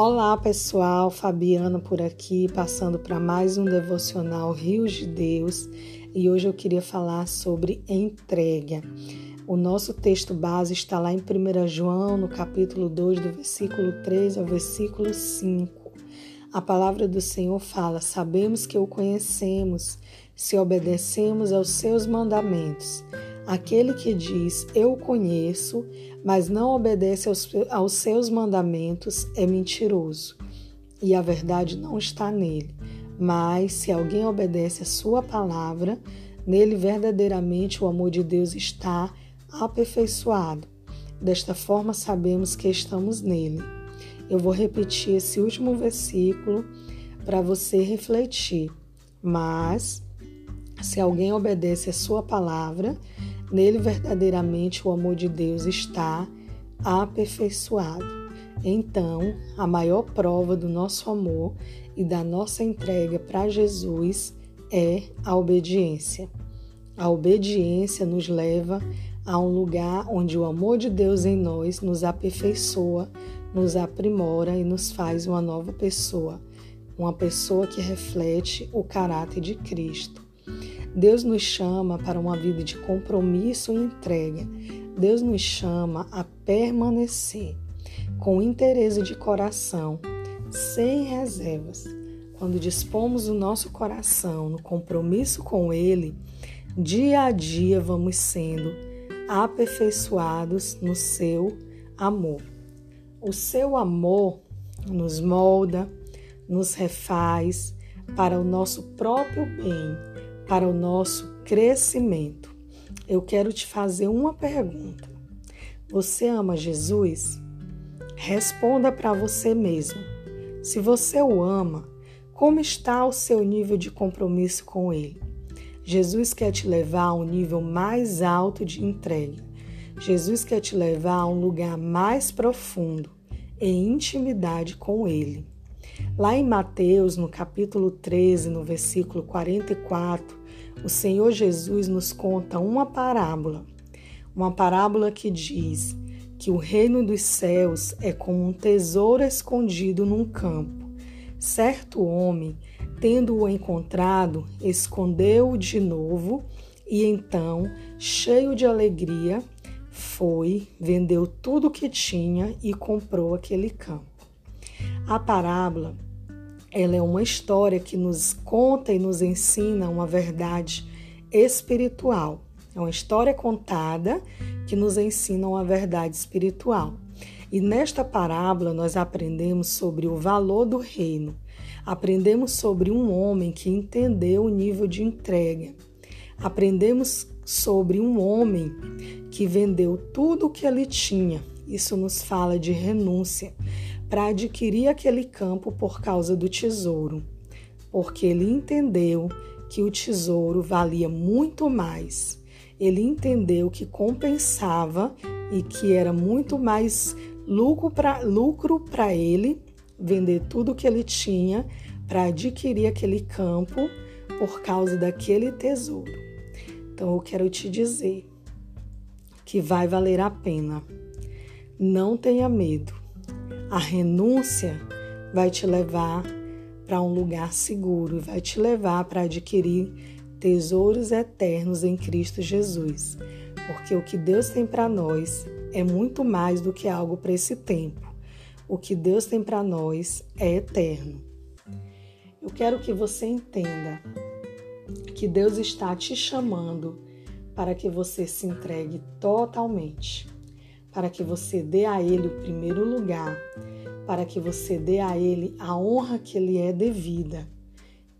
Olá pessoal, Fabiana por aqui, passando para mais um devocional Rios de Deus e hoje eu queria falar sobre entrega. O nosso texto base está lá em 1 João, no capítulo 2, do versículo 3 ao versículo 5. A palavra do Senhor fala: Sabemos que o conhecemos se obedecemos aos seus mandamentos. Aquele que diz eu conheço, mas não obedece aos, aos seus mandamentos, é mentiroso. E a verdade não está nele. Mas se alguém obedece a sua palavra, nele verdadeiramente o amor de Deus está aperfeiçoado. Desta forma sabemos que estamos nele. Eu vou repetir esse último versículo para você refletir. Mas se alguém obedece a sua palavra, Nele verdadeiramente o amor de Deus está aperfeiçoado. Então, a maior prova do nosso amor e da nossa entrega para Jesus é a obediência. A obediência nos leva a um lugar onde o amor de Deus em nós nos aperfeiçoa, nos aprimora e nos faz uma nova pessoa, uma pessoa que reflete o caráter de Cristo. Deus nos chama para uma vida de compromisso e entrega. Deus nos chama a permanecer com interesse de coração, sem reservas. Quando dispomos o nosso coração no compromisso com Ele, dia a dia vamos sendo aperfeiçoados no seu amor. O seu amor nos molda, nos refaz para o nosso próprio bem para o nosso crescimento. Eu quero te fazer uma pergunta. Você ama Jesus? Responda para você mesmo. Se você o ama, como está o seu nível de compromisso com Ele? Jesus quer te levar a um nível mais alto de entrega. Jesus quer te levar a um lugar mais profundo, em intimidade com Ele. Lá em Mateus, no capítulo 13, no versículo 44, o Senhor Jesus nos conta uma parábola, uma parábola que diz que o reino dos céus é como um tesouro escondido num campo. Certo homem, tendo-o encontrado, escondeu-o de novo e então, cheio de alegria, foi, vendeu tudo o que tinha e comprou aquele campo. A parábola ela é uma história que nos conta e nos ensina uma verdade espiritual. É uma história contada que nos ensina uma verdade espiritual. E nesta parábola nós aprendemos sobre o valor do reino. Aprendemos sobre um homem que entendeu o nível de entrega. Aprendemos sobre um homem que vendeu tudo o que ele tinha. Isso nos fala de renúncia para adquirir aquele campo por causa do tesouro, porque ele entendeu que o tesouro valia muito mais. Ele entendeu que compensava e que era muito mais lucro para ele vender tudo que ele tinha para adquirir aquele campo por causa daquele tesouro. Então eu quero te dizer que vai valer a pena. Não tenha medo. A renúncia vai te levar para um lugar seguro e vai te levar para adquirir tesouros eternos em Cristo Jesus. Porque o que Deus tem para nós é muito mais do que algo para esse tempo. O que Deus tem para nós é eterno. Eu quero que você entenda que Deus está te chamando para que você se entregue totalmente para que você dê a Ele o primeiro lugar, para que você dê a Ele a honra que lhe é devida.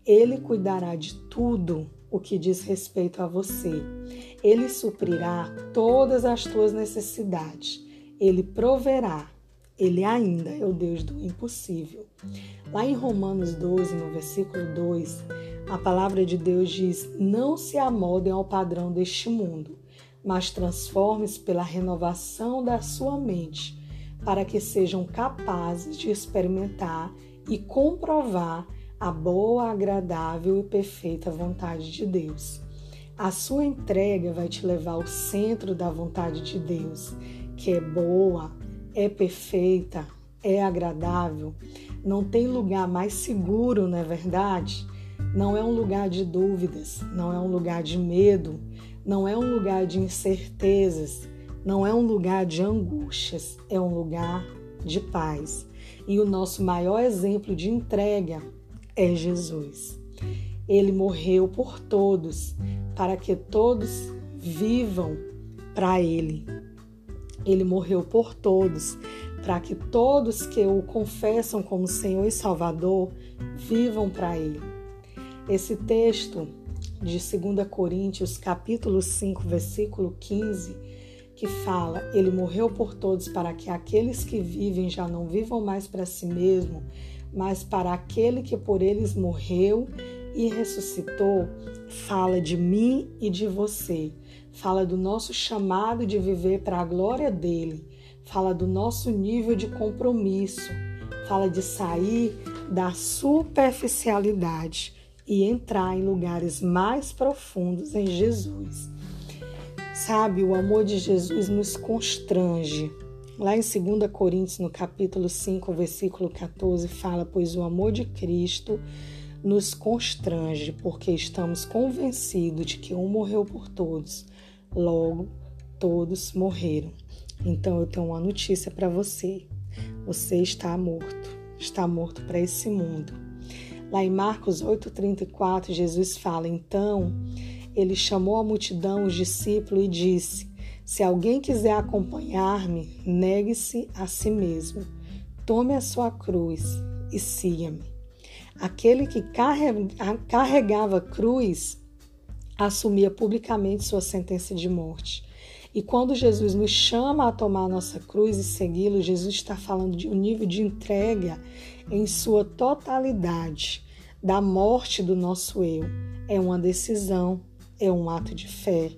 Ele cuidará de tudo o que diz respeito a você. Ele suprirá todas as tuas necessidades. Ele proverá. Ele ainda é o Deus do impossível. Lá em Romanos 12, no versículo 2, a palavra de Deus diz: Não se amoldem ao padrão deste mundo mas transforme-se pela renovação da sua mente, para que sejam capazes de experimentar e comprovar a boa, agradável e perfeita vontade de Deus. A sua entrega vai te levar ao centro da vontade de Deus, que é boa, é perfeita, é agradável, não tem lugar mais seguro, não é verdade? Não é um lugar de dúvidas, não é um lugar de medo, não é um lugar de incertezas, não é um lugar de angústias, é um lugar de paz. E o nosso maior exemplo de entrega é Jesus. Ele morreu por todos, para que todos vivam para Ele. Ele morreu por todos, para que todos que o confessam como Senhor e Salvador vivam para Ele. Esse texto de 2 Coríntios, capítulo 5, versículo 15, que fala: Ele morreu por todos para que aqueles que vivem já não vivam mais para si mesmo, mas para aquele que por eles morreu e ressuscitou, fala de mim e de você. Fala do nosso chamado de viver para a glória dele. Fala do nosso nível de compromisso. Fala de sair da superficialidade e entrar em lugares mais profundos em Jesus. Sabe, o amor de Jesus nos constrange. Lá em 2 Coríntios, no capítulo 5, versículo 14, fala: Pois o amor de Cristo nos constrange, porque estamos convencidos de que um morreu por todos, logo todos morreram. Então eu tenho uma notícia para você: você está morto, está morto para esse mundo Lá em Marcos 8,34, Jesus fala: Então ele chamou a multidão, os discípulos, e disse: Se alguém quiser acompanhar-me, negue-se a si mesmo, tome a sua cruz e siga-me. Aquele que carregava cruz assumia publicamente sua sentença de morte. E quando Jesus nos chama a tomar a nossa cruz e segui-lo, Jesus está falando de um nível de entrega em sua totalidade, da morte do nosso eu. É uma decisão, é um ato de fé.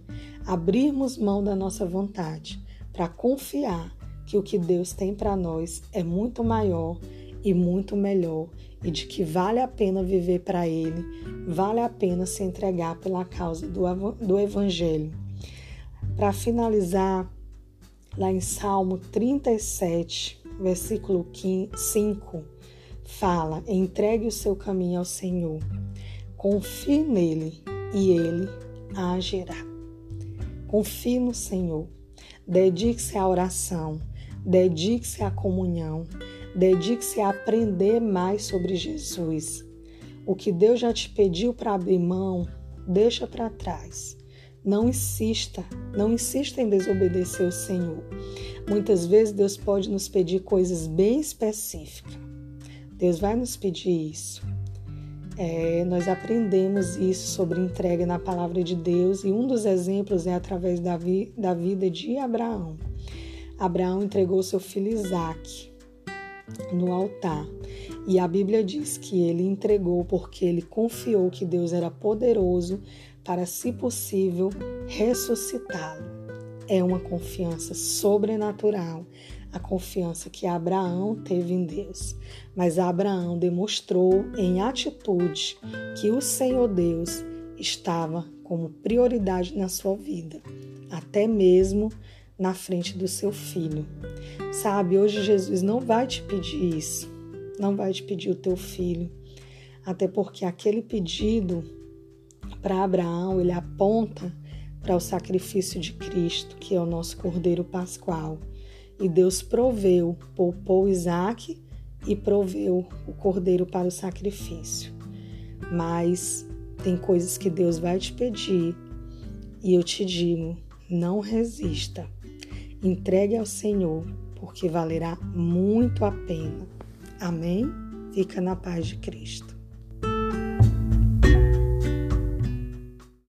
Abrirmos mão da nossa vontade para confiar que o que Deus tem para nós é muito maior e muito melhor e de que vale a pena viver para Ele, vale a pena se entregar pela causa do, do Evangelho. Para finalizar, lá em Salmo 37, versículo 5, fala: entregue o seu caminho ao Senhor, confie nele e ele agirá. Confie no Senhor, dedique-se à oração, dedique-se à comunhão, dedique-se a aprender mais sobre Jesus. O que Deus já te pediu para abrir mão, deixa para trás. Não insista, não insista em desobedecer o Senhor. Muitas vezes Deus pode nos pedir coisas bem específicas. Deus vai nos pedir isso. É, nós aprendemos isso sobre entrega na palavra de Deus e um dos exemplos é através da, vi, da vida de Abraão. Abraão entregou seu filho Isaac no altar e a Bíblia diz que ele entregou porque ele confiou que Deus era poderoso para, se possível, ressuscitá-lo. É uma confiança sobrenatural, a confiança que Abraão teve em Deus. Mas Abraão demonstrou em atitude que o Senhor Deus estava como prioridade na sua vida, até mesmo na frente do seu filho. Sabe, hoje Jesus não vai te pedir isso, não vai te pedir o teu filho, até porque aquele pedido para Abraão, ele aponta para o sacrifício de Cristo, que é o nosso Cordeiro Pascual. E Deus proveu, poupou Isaac e proveu o cordeiro para o sacrifício. Mas tem coisas que Deus vai te pedir e eu te digo: não resista. Entregue ao Senhor, porque valerá muito a pena. Amém? Fica na paz de Cristo.